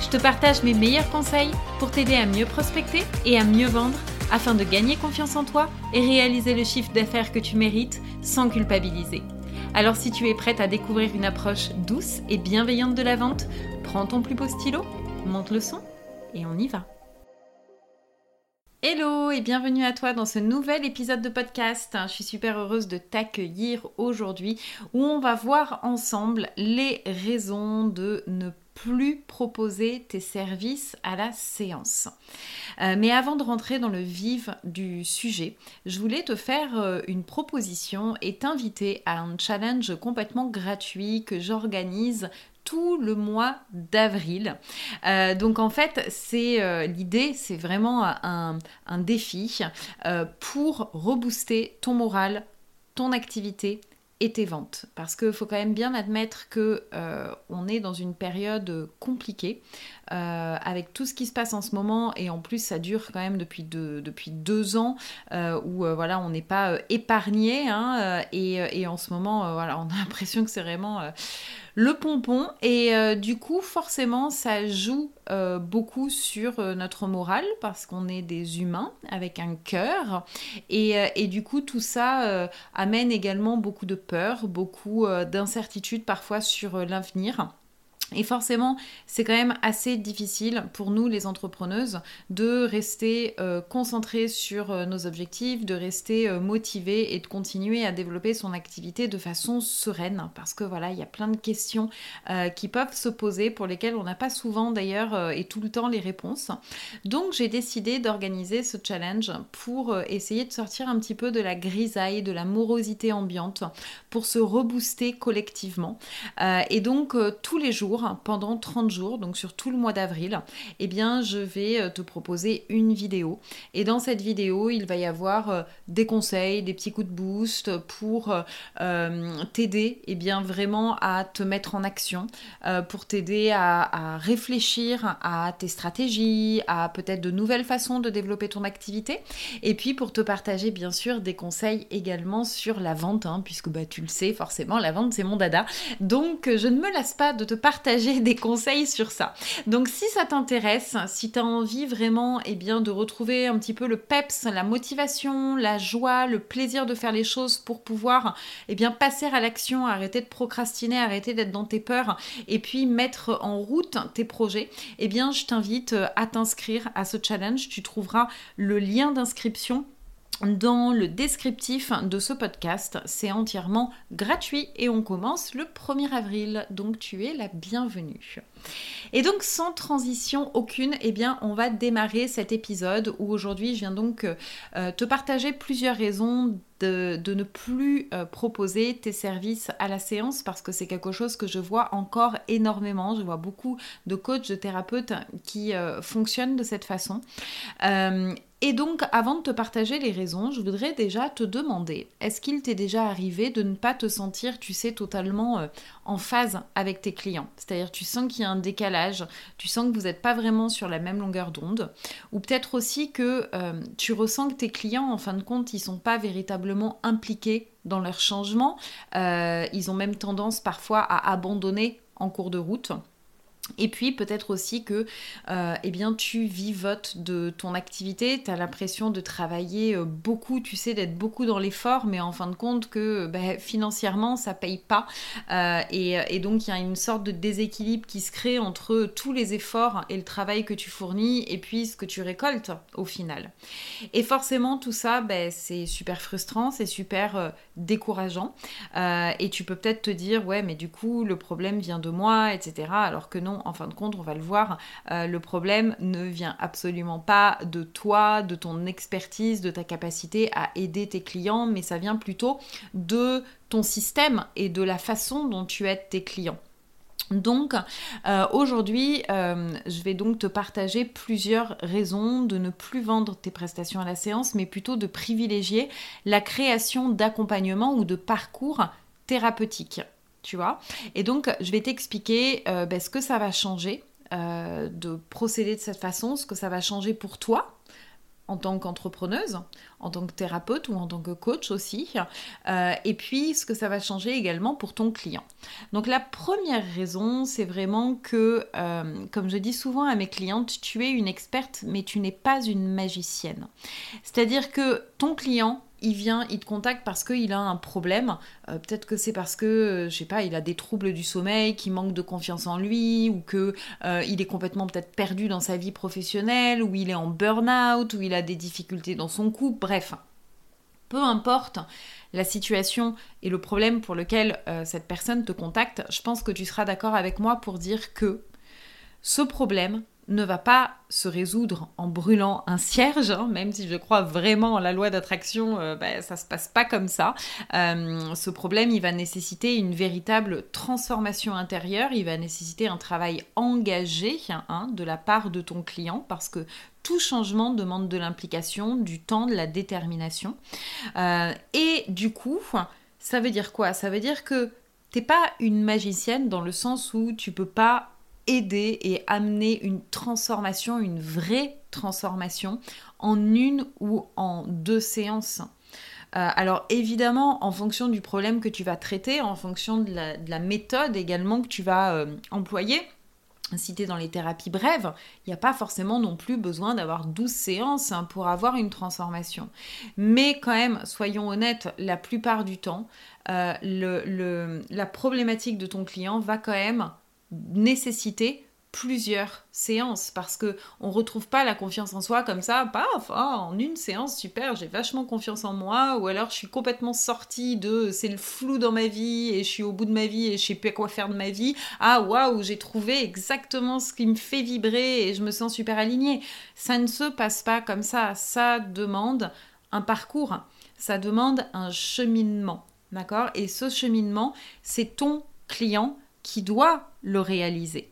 Je te partage mes meilleurs conseils pour t'aider à mieux prospecter et à mieux vendre afin de gagner confiance en toi et réaliser le chiffre d'affaires que tu mérites sans culpabiliser. Alors si tu es prête à découvrir une approche douce et bienveillante de la vente, prends ton plus beau stylo, monte le son et on y va. Hello et bienvenue à toi dans ce nouvel épisode de podcast. Je suis super heureuse de t'accueillir aujourd'hui où on va voir ensemble les raisons de ne plus proposer tes services à la séance. Euh, mais avant de rentrer dans le vif du sujet, je voulais te faire euh, une proposition et t'inviter à un challenge complètement gratuit que j'organise tout le mois d'avril. Euh, donc en fait, c'est l'idée, c'est vraiment un, un défi pour rebooster ton moral, ton activité et tes ventes. Parce qu'il faut quand même bien admettre que euh, on est dans une période compliquée euh, avec tout ce qui se passe en ce moment et en plus ça dure quand même depuis deux, depuis deux ans euh, où voilà on n'est pas épargné hein, et, en ce moment voilà on a l'impression que c'est vraiment le pompon. Et euh, du coup, forcément, ça joue euh, beaucoup sur euh, notre morale parce qu'on est des humains avec un cœur. Et, et du coup, tout ça amène également beaucoup de peur, beaucoup d'incertitude parfois sur l'avenir. Et forcément, c'est quand même assez difficile pour nous, les entrepreneuses, de rester euh, concentrées sur euh, nos objectifs, de rester euh, motivées et de continuer à développer son activité de façon sereine. Parce que voilà, il y a plein de questions qui peuvent se poser, pour lesquelles on n'a pas souvent d'ailleurs et tout le temps les réponses. Donc j'ai décidé d'organiser ce challenge pour essayer de sortir un petit peu de la grisaille, de la morosité ambiante, pour se rebooster collectivement. et donc tous les jours, pendant 30 jours, donc sur tout le mois d'avril, eh bien je vais euh, te proposer une vidéo. Et dans cette vidéo, il va y avoir euh, des conseils, des petits coups de boost pour euh, t'aider eh bien vraiment à te mettre en action, pour t'aider à, réfléchir à tes stratégies, à peut-être de nouvelles façons de développer ton activité. Et puis pour te partager bien sûr des conseils également sur la vente, hein, puisque bah, tu le sais forcément, la vente c'est mon dada. Donc je ne me lasse pas de te partager des conseils sur ça. Donc si ça t'intéresse, si tu as envie vraiment et eh bien, de retrouver un petit peu le peps, la motivation, la joie, le plaisir de faire les choses pour pouvoir eh bien, passer à l'action, arrêter de procrastiner, arrêter d'être dans tes peurs et puis mettre en route tes projets, eh bien je t'invite à t'inscrire à ce challenge. Tu trouveras le lien d'inscription dans le descriptif de ce podcast. C'est entièrement gratuit et on commence le 1er avril, donc tu es la bienvenue. Et donc sans transition aucune, eh bien on va démarrer cet épisode où aujourd'hui je viens donc euh, te partager plusieurs raisons de, ne plus euh, proposer tes services à la séance parce que c'est quelque chose que je vois encore énormément. Je vois beaucoup de coachs, de thérapeutes qui euh, fonctionnent de cette façon. Et donc, avant de te partager les raisons, je voudrais déjà te demander, est-ce qu'il t'est déjà arrivé de ne pas te sentir, tu sais, totalement euh, en phase avec tes clients? C'est-à-dire, tu sens qu'il y a décalage, tu sens que vous n'êtes pas vraiment sur la même longueur d'onde, ou peut-être aussi que euh, tu ressens que tes clients, en fin de compte, ils sont pas véritablement impliqués dans leur changement, euh, ils ont même tendance parfois à abandonner en cours de route. Et puis peut-être aussi que euh, eh bien, tu vivotes de ton activité, tu as l'impression de travailler euh, beaucoup, tu sais, d'être beaucoup dans l'effort, mais en fin de compte que ben, financièrement ça paye pas. Euh, et, donc il y a une sorte de déséquilibre qui se crée entre tous les efforts et le travail que tu fournis et puis ce que tu récoltes au final. Et forcément tout ça, ben, c'est super frustrant, c'est super décourageant. et tu peux peut-être te dire, ouais, mais du coup le problème vient de moi, etc. Alors que non, en fin de compte, on va le voir, euh, le problème ne vient absolument pas de toi, de ton expertise, de ta capacité à aider tes clients, mais ça vient plutôt de ton système et de la façon dont tu aides tes clients. Donc euh, aujourd'hui, euh, je vais donc te partager plusieurs raisons de ne plus vendre tes prestations à la séance, mais plutôt de privilégier la création d'accompagnement ou de parcours thérapeutiques. Vois Et donc, je vais t'expliquer euh, ben, ce que ça va changer de procéder de cette façon, ce que ça va changer pour toi, en tant qu'entrepreneuse, en tant que thérapeute ou en tant que coach aussi, euh, et puis ce que ça va changer également pour ton client. Donc la première raison, c'est vraiment que, euh, comme je dis souvent à mes clientes, tu es une experte, mais tu n'es pas une magicienne. C'est-à-dire que ton client, il vient, il te contacte parce qu'il a un problème. Euh, peut-être que c'est parce que, euh, je sais pas, il a des troubles du sommeil, qu'il manque de confiance en lui, ou que euh, il est complètement peut-être perdu dans sa vie professionnelle, ou il est en burn-out, ou il a des difficultés dans son couple. Bref, peu importe la situation et le problème pour lequel cette personne te contacte, je pense que tu seras d'accord avec moi pour dire que ce problème, ne va pas se résoudre en brûlant un cierge, hein, même si je crois vraiment en la loi d'attraction, euh, bah, ça se passe pas comme ça. Euh, ce problème, il va nécessiter une véritable transformation intérieure, il va nécessiter un travail engagé hein, de la part de ton client, parce que tout changement demande de l'implication, du temps, de la détermination. Euh, et du coup, ça veut dire quoi? Ça veut dire que t'es pas une magicienne dans le sens où tu peux pas aider et amener une transformation, une vraie transformation en une ou en deux séances. Euh, alors évidemment, en fonction du problème que tu vas traiter, en fonction de la, méthode également que tu vas euh, employer, si tu es dans les thérapies brèves, il n'y a pas forcément non plus besoin d'avoir 12 séances hein, pour avoir une transformation. Mais quand même, soyons honnêtes, la plupart du temps, euh, la problématique de ton client va quand même nécessiter plusieurs séances parce que on retrouve pas la confiance en soi comme ça paf oh, en une séance super j'ai vachement confiance en moi ou alors je suis complètement sortie de c'est le flou dans ma vie et je suis au bout de ma vie et je sais pas quoi faire de ma vie. Ah waouh j'ai trouvé exactement ce qui me fait vibrer et je me sens super alignée. Ça ne se passe pas comme ça. Ça demande un parcours. Ça demande un cheminement. D'accord? Et ce cheminement c'est ton client qui doit le réaliser.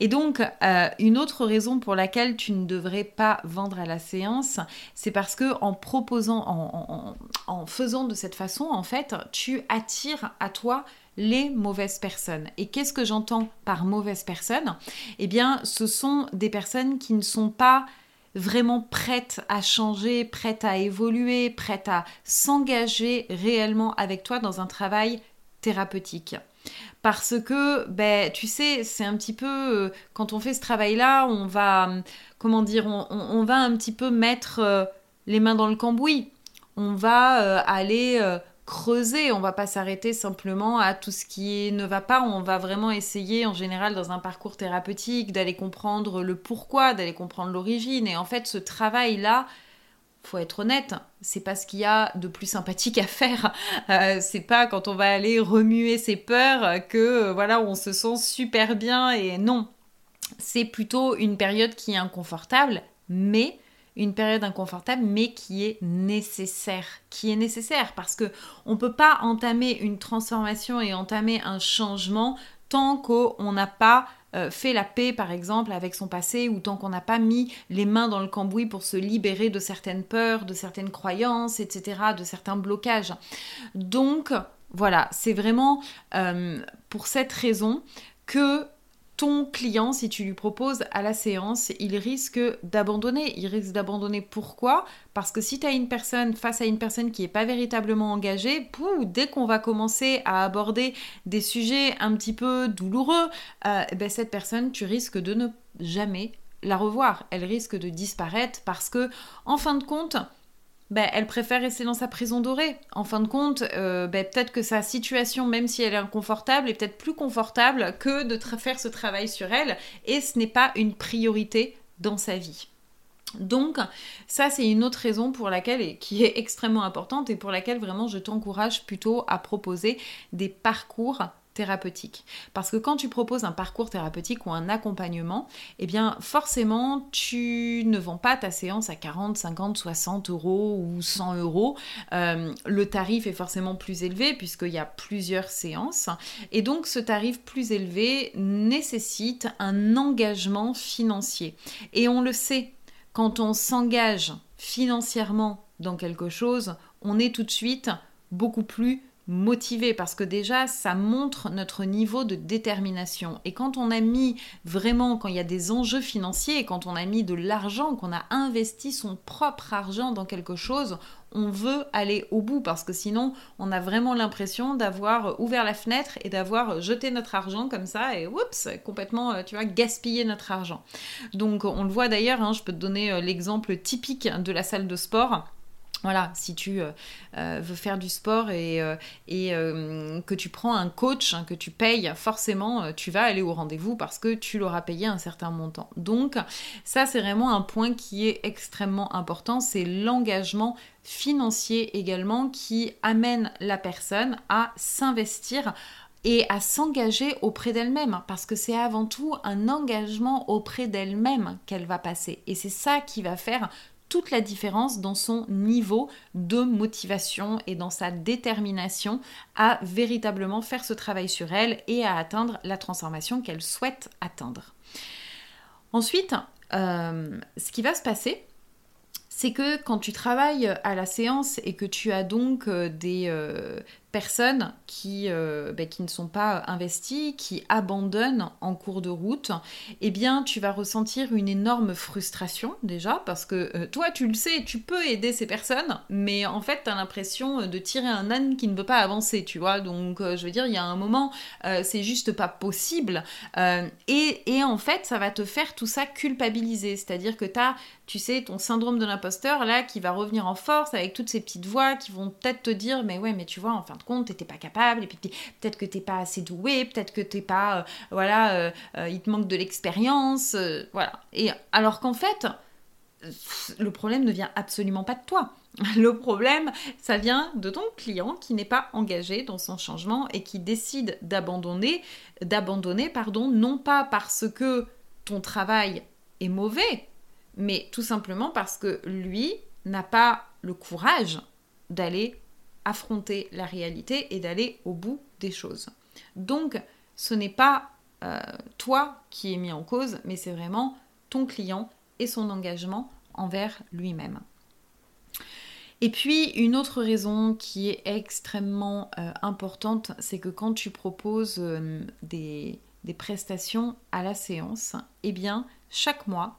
Et donc, euh, une autre raison pour laquelle tu ne devrais pas vendre à la séance, c'est parce que en proposant, en, en, faisant de cette façon, en fait, tu attires à toi les mauvaises personnes. Et qu'est-ce que j'entends par mauvaises personnes? Eh bien, ce sont des personnes qui ne sont pas vraiment prêtes à changer, prêtes à évoluer, prêtes à s'engager réellement avec toi dans un travail thérapeutique parce que, ben, tu sais, c'est un petit peu, euh, quand on fait ce travail-là, on va, comment dire, on, va un petit peu mettre euh, les mains dans le cambouis. On va euh, aller creuser, on va pas s'arrêter simplement à tout ce qui ne va pas, on va vraiment essayer en général dans un parcours thérapeutique d'aller comprendre le pourquoi, d'aller comprendre l'origine. Et en fait, ce travail-là, faut être honnête, c'est pas ce qu'il y a de plus sympathique à faire. Euh, c'est pas quand on va aller remuer ses peurs que euh, voilà, on se sent super bien et non. C'est plutôt une période qui est inconfortable, mais une période inconfortable, mais qui est nécessaire, qui est nécessaire parce que on peut pas entamer une transformation et entamer un changement tant qu'on n'a pas euh, fait la paix, par exemple, avec son passé, ou tant qu'on n'a pas mis les mains dans le cambouis pour se libérer de certaines peurs, de certaines croyances, etc., de certains blocages. Donc, voilà, c'est vraiment euh, pour cette raison que ton client, si tu lui proposes à la séance, il risque d'abandonner. Il risque d'abandonner pourquoi? Parce que si tu as une personne face à une personne qui n'est pas véritablement engagée, pou, dès qu'on va commencer à aborder des sujets un petit peu douloureux, euh, ben cette personne, tu risques de ne jamais la revoir. Elle risque de disparaître parce que, en fin de compte, ben, elle préfère rester dans sa prison dorée. En fin de compte, euh, ben, peut-être que sa situation, même si elle est inconfortable, est peut-être plus confortable que de faire ce travail sur elle, et ce n'est pas une priorité dans sa vie. Donc, ça, c'est une autre raison pour laquelle, et qui est extrêmement importante, et pour laquelle vraiment je t'encourage plutôt à proposer des parcours thérapeutique. Parce que quand tu proposes un parcours thérapeutique ou un accompagnement, eh bien forcément tu ne vends pas ta séance à 40, 50, 60 euros ou 100 euros. Euh, le tarif est forcément plus élevé puisqu'il y a plusieurs séances. Et donc ce tarif plus élevé nécessite un engagement financier. Et on le sait, quand on s'engage financièrement dans quelque chose, on est tout de suite beaucoup plus motivé parce que déjà ça montre notre niveau de détermination. Et quand on a mis vraiment quand il y a des enjeux financiers quand on a mis de l'argent qu'on a investi son propre argent dans quelque chose on veut aller au bout parce que sinon on a vraiment l'impression d'avoir ouvert la fenêtre et d'avoir jeté notre argent comme ça et oups complètement euh, tu vois gaspiller notre argent. Donc on le voit d'ailleurs hein, je peux te donner euh, l'exemple typique de la salle de sport voilà, si tu euh, euh, veux faire du sport et, euh, que tu prends un coach, hein, que tu payes, forcément, tu vas aller au rendez-vous parce que tu l'auras payé un certain montant. Donc, ça, c'est vraiment un point qui est extrêmement important, c'est l'engagement financier également qui amène la personne à s'investir et à s'engager auprès d'elle-même, parce que c'est avant tout un engagement auprès d'elle-même qu'elle va passer. Et c'est ça qui va faire toute la différence dans son niveau de motivation et dans sa détermination à véritablement faire ce travail sur elle et à atteindre la transformation qu'elle souhaite atteindre. Ensuite, euh, ce qui va se passer, c'est que quand tu travailles à la séance et que tu as donc euh, des euh, personnes qui, euh, ben, qui ne sont pas investies, qui abandonnent en cours de route, eh bien tu vas ressentir une énorme frustration déjà parce que toi tu le sais, tu peux aider ces personnes, mais en fait tu as l'impression de tirer un âne qui ne veut pas avancer, tu vois. Donc je veux dire, il y a un moment, c'est juste pas possible. Et, et, en fait, ça va te faire tout ça culpabiliser, c'est-à-dire que tu as tu sais, ton syndrome de l'imposteur, là, qui va revenir en force avec toutes ces petites voix qui vont peut-être te dire, mais ouais, mais tu vois, en fin de compte, t'étais pas capable, et puis peut-être que t'es pas assez doué, peut-être que t'es pas, euh, voilà, euh, euh, il te manque de l'expérience, voilà. Et alors qu'en fait, le problème ne vient absolument pas de toi. Le problème, ça vient de ton client qui n'est pas engagé dans son changement et qui décide d'abandonner, d'abandonner, pardon, non pas parce que ton travail est mauvais, mais tout simplement parce que lui n'a pas le courage d'aller affronter la réalité et d'aller au bout des choses. Donc, ce n'est pas euh, toi qui es mis en cause, mais c'est vraiment ton client et son engagement envers lui-même. Et puis une autre raison qui est extrêmement euh, importante, c'est que quand tu proposes euh, des, des, prestations à la séance, eh bien chaque mois,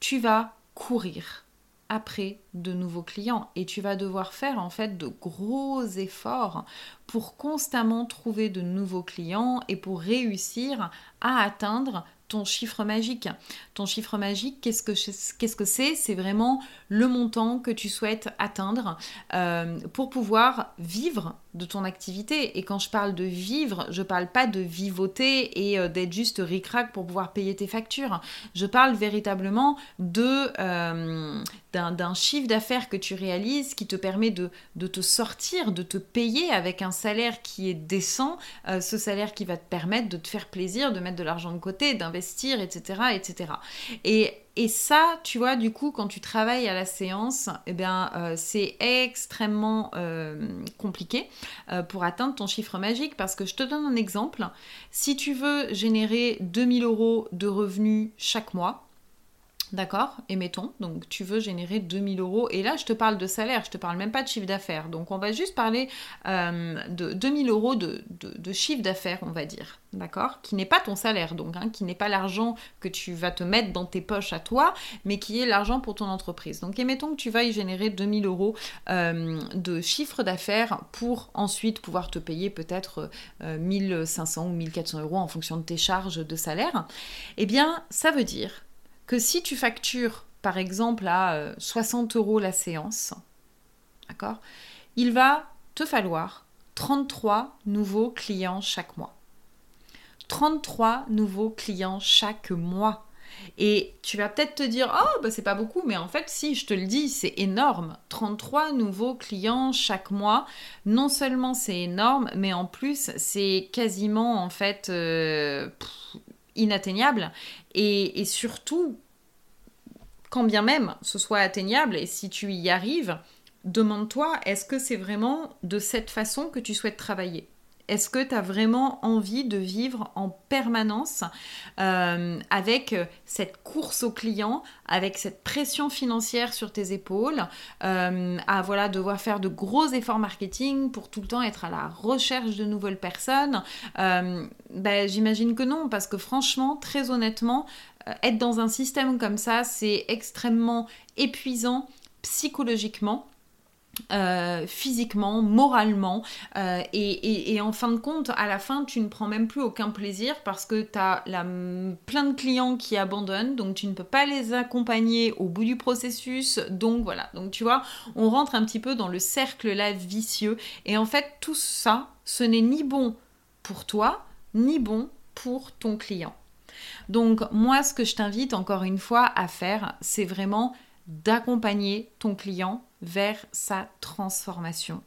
tu vas courir après de nouveaux clients et tu vas devoir faire en fait de gros efforts pour constamment trouver de nouveaux clients et pour réussir à atteindre ton chiffre magique. Ton chiffre magique, qu'est-ce que qu'est-ce que c'est? C'est vraiment le montant que tu souhaites atteindre euh, pour pouvoir vivre de ton activité. Et quand je parle de vivre, je parle pas de vivoter et euh, d'être juste ric-rac pour pouvoir payer tes factures. Je parle véritablement de euh, d'un chiffre d'affaires que tu réalises qui te permet de, te sortir, de te payer avec un salaire qui est décent, ce salaire qui va te permettre de te faire plaisir, de mettre de l'argent de côté, d'investir, etc., etc. Et et ça, tu vois, du coup, quand tu travailles à la séance, eh bien, euh, c'est extrêmement euh, compliqué euh, pour atteindre ton chiffre magique parce que je te donne un exemple. Si tu veux générer 2000 euros de revenus chaque mois, D'accord Et mettons, donc tu veux générer 2000 euros. Et là, je te parle de salaire, je te parle même pas de chiffre d'affaires. Donc, on va juste parler de 2000 euros de, chiffre d'affaires, on va dire. D'accord Qui n'est pas ton salaire, donc, hein, qui n'est pas l'argent que tu vas te mettre dans tes poches à toi, mais qui est l'argent pour ton entreprise. Donc, et mettons que tu vas y générer 2000 euros euh, de chiffre d'affaires pour ensuite pouvoir te payer peut-être 1500 euh, ou 1400 euros en fonction de tes charges de salaire. Eh bien, ça veut dire que si tu factures, par exemple, à 60 euh, euros la séance, d'accord, il va te falloir 33 nouveaux clients chaque mois. 33 nouveaux clients chaque mois. Et tu vas peut-être te dire, oh, bah, c'est pas beaucoup, mais en fait, si, je te le dis, c'est énorme. 33 nouveaux clients chaque mois. Non seulement c'est énorme, mais en plus, c'est quasiment, en fait, euh, inatteignable. Et, et surtout, quand bien même ce soit atteignable, et si tu y arrives, demande-toi, est-ce que c'est vraiment de cette façon que tu souhaites travailler? Est-ce que tu as vraiment envie de vivre en permanence euh, avec cette course au client, avec cette pression financière sur tes épaules, euh, à voilà devoir faire de gros efforts marketing pour tout le temps être à la recherche de nouvelles personnes euh, ben, J'imagine que non, parce que franchement, très honnêtement, être dans un système comme ça, c'est extrêmement épuisant psychologiquement. Euh, physiquement, moralement, euh, et, en fin de compte, à la fin, tu ne prends même plus aucun plaisir parce que tu as plein de clients qui abandonnent, donc tu ne peux pas les accompagner au bout du processus, donc voilà, donc tu vois, on rentre un petit peu dans le cercle là vicieux, et en fait, tout ça, ce n'est ni bon pour toi, ni bon pour ton client. Donc moi, ce que je t'invite encore une fois à faire, c'est vraiment d'accompagner ton client vers sa transformation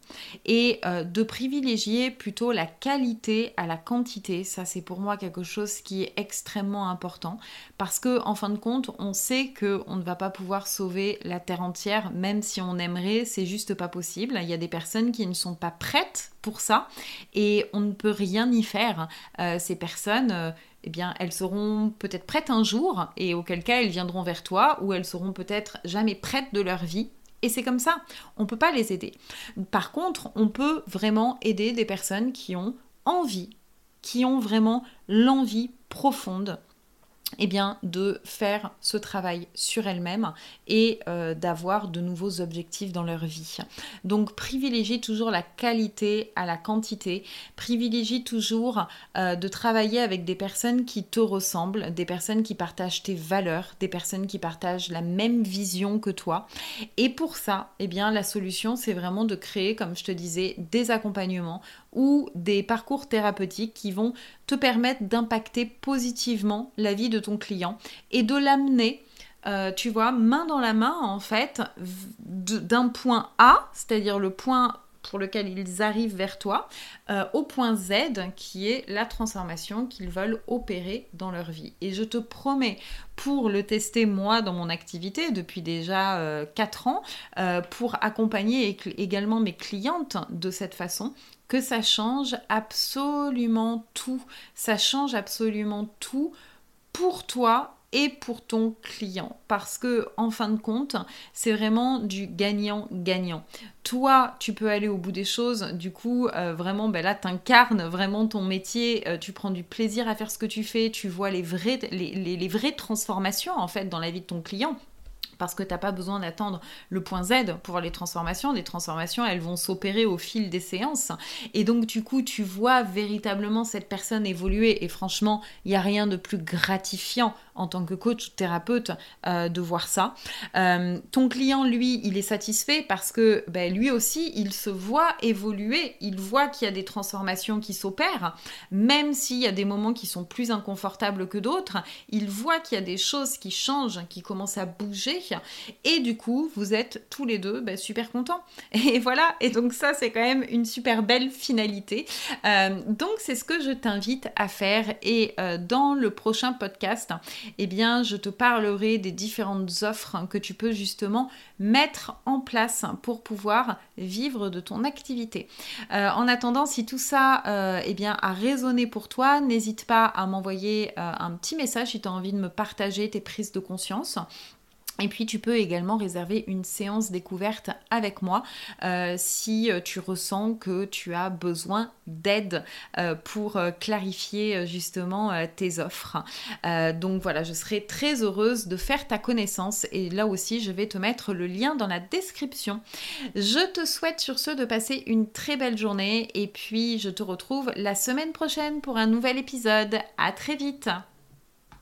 et euh, de privilégier plutôt la qualité à la quantité. Ça, c'est pour moi quelque chose qui est extrêmement important parce que en fin de compte, on sait que on ne va pas pouvoir sauver la terre entière, même si on aimerait, c'est juste pas possible. Il y a des personnes qui ne sont pas prêtes pour ça et on ne peut rien y faire. Euh, ces personnes euh, eh bien, elles seront peut-être prêtes un jour, et auquel cas elles viendront vers toi, ou elles seront peut-être jamais prêtes de leur vie, et c'est comme ça, on ne peut pas les aider. Par contre, on peut vraiment aider des personnes qui ont envie, qui ont vraiment l'envie profonde eh bien, de faire ce travail sur elles-mêmes et euh, d'avoir de nouveaux objectifs dans leur vie. Donc privilégie toujours la qualité à la quantité, privilégie toujours euh, de travailler avec des personnes qui te ressemblent, des personnes qui partagent tes valeurs, des personnes qui partagent la même vision que toi. Et pour ça, eh bien, la solution, c'est vraiment de créer, comme je te disais, des accompagnements ou des parcours thérapeutiques qui vont te permettre d'impacter positivement la vie de ton client et de l'amener euh, tu vois, main dans la main, en fait, d'un point A, c'est-à-dire le point pour lequel ils arrivent vers toi, euh, au point Z, qui est la transformation qu'ils veulent opérer dans leur vie. Et je te promets, pour le tester moi dans mon activité depuis déjà 4 euh, ans, pour accompagner également mes clientes de cette façon, que ça change absolument tout. Ça change absolument tout pour toi et pour ton client. Parce que en fin de compte c'est vraiment du gagnant gagnant toi tu peux aller au bout des choses. Du coup euh, vraiment ben là t'incarnes vraiment ton métier. Euh, tu prends du plaisir à faire ce que tu fais. Tu vois les vraies transformations en fait dans la vie de ton client parce que tu n'as pas besoin d'attendre le point Z pour les transformations. Les transformations, elles vont s'opérer au fil des séances. Et donc, du coup, tu vois véritablement cette personne évoluer. Et franchement, il n'y a rien de plus gratifiant en tant que coach ou thérapeute euh, de voir ça. Euh, ton client, lui, il est satisfait parce que ben, lui aussi, il se voit évoluer. Il voit qu'il y a des transformations qui s'opèrent, même s'il y a des moments qui sont plus inconfortables que d'autres. Il voit qu'il y a des choses qui changent, qui commencent à bouger et du coup, vous êtes tous les deux bah, super contents. Et voilà, et donc ça, c'est quand même une super belle finalité. Euh, donc, c'est ce que je t'invite à faire. Et euh, dans le prochain podcast, eh bien, je te parlerai des différentes offres que tu peux justement mettre en place pour pouvoir vivre de ton activité. Euh, en attendant, si tout ça eh bien, a résonné pour toi, n'hésite pas à m'envoyer un petit message si tu as envie de me partager tes prises de conscience. Et puis tu peux également réserver une séance découverte avec moi euh, si euh, tu ressens que tu as besoin d'aide euh, pour clarifier justement tes offres. donc voilà, je serai très heureuse de faire ta connaissance et là aussi je vais te mettre le lien dans la description. Je te souhaite sur ce de passer une très belle journée et puis je te retrouve la semaine prochaine pour un nouvel épisode. À très vite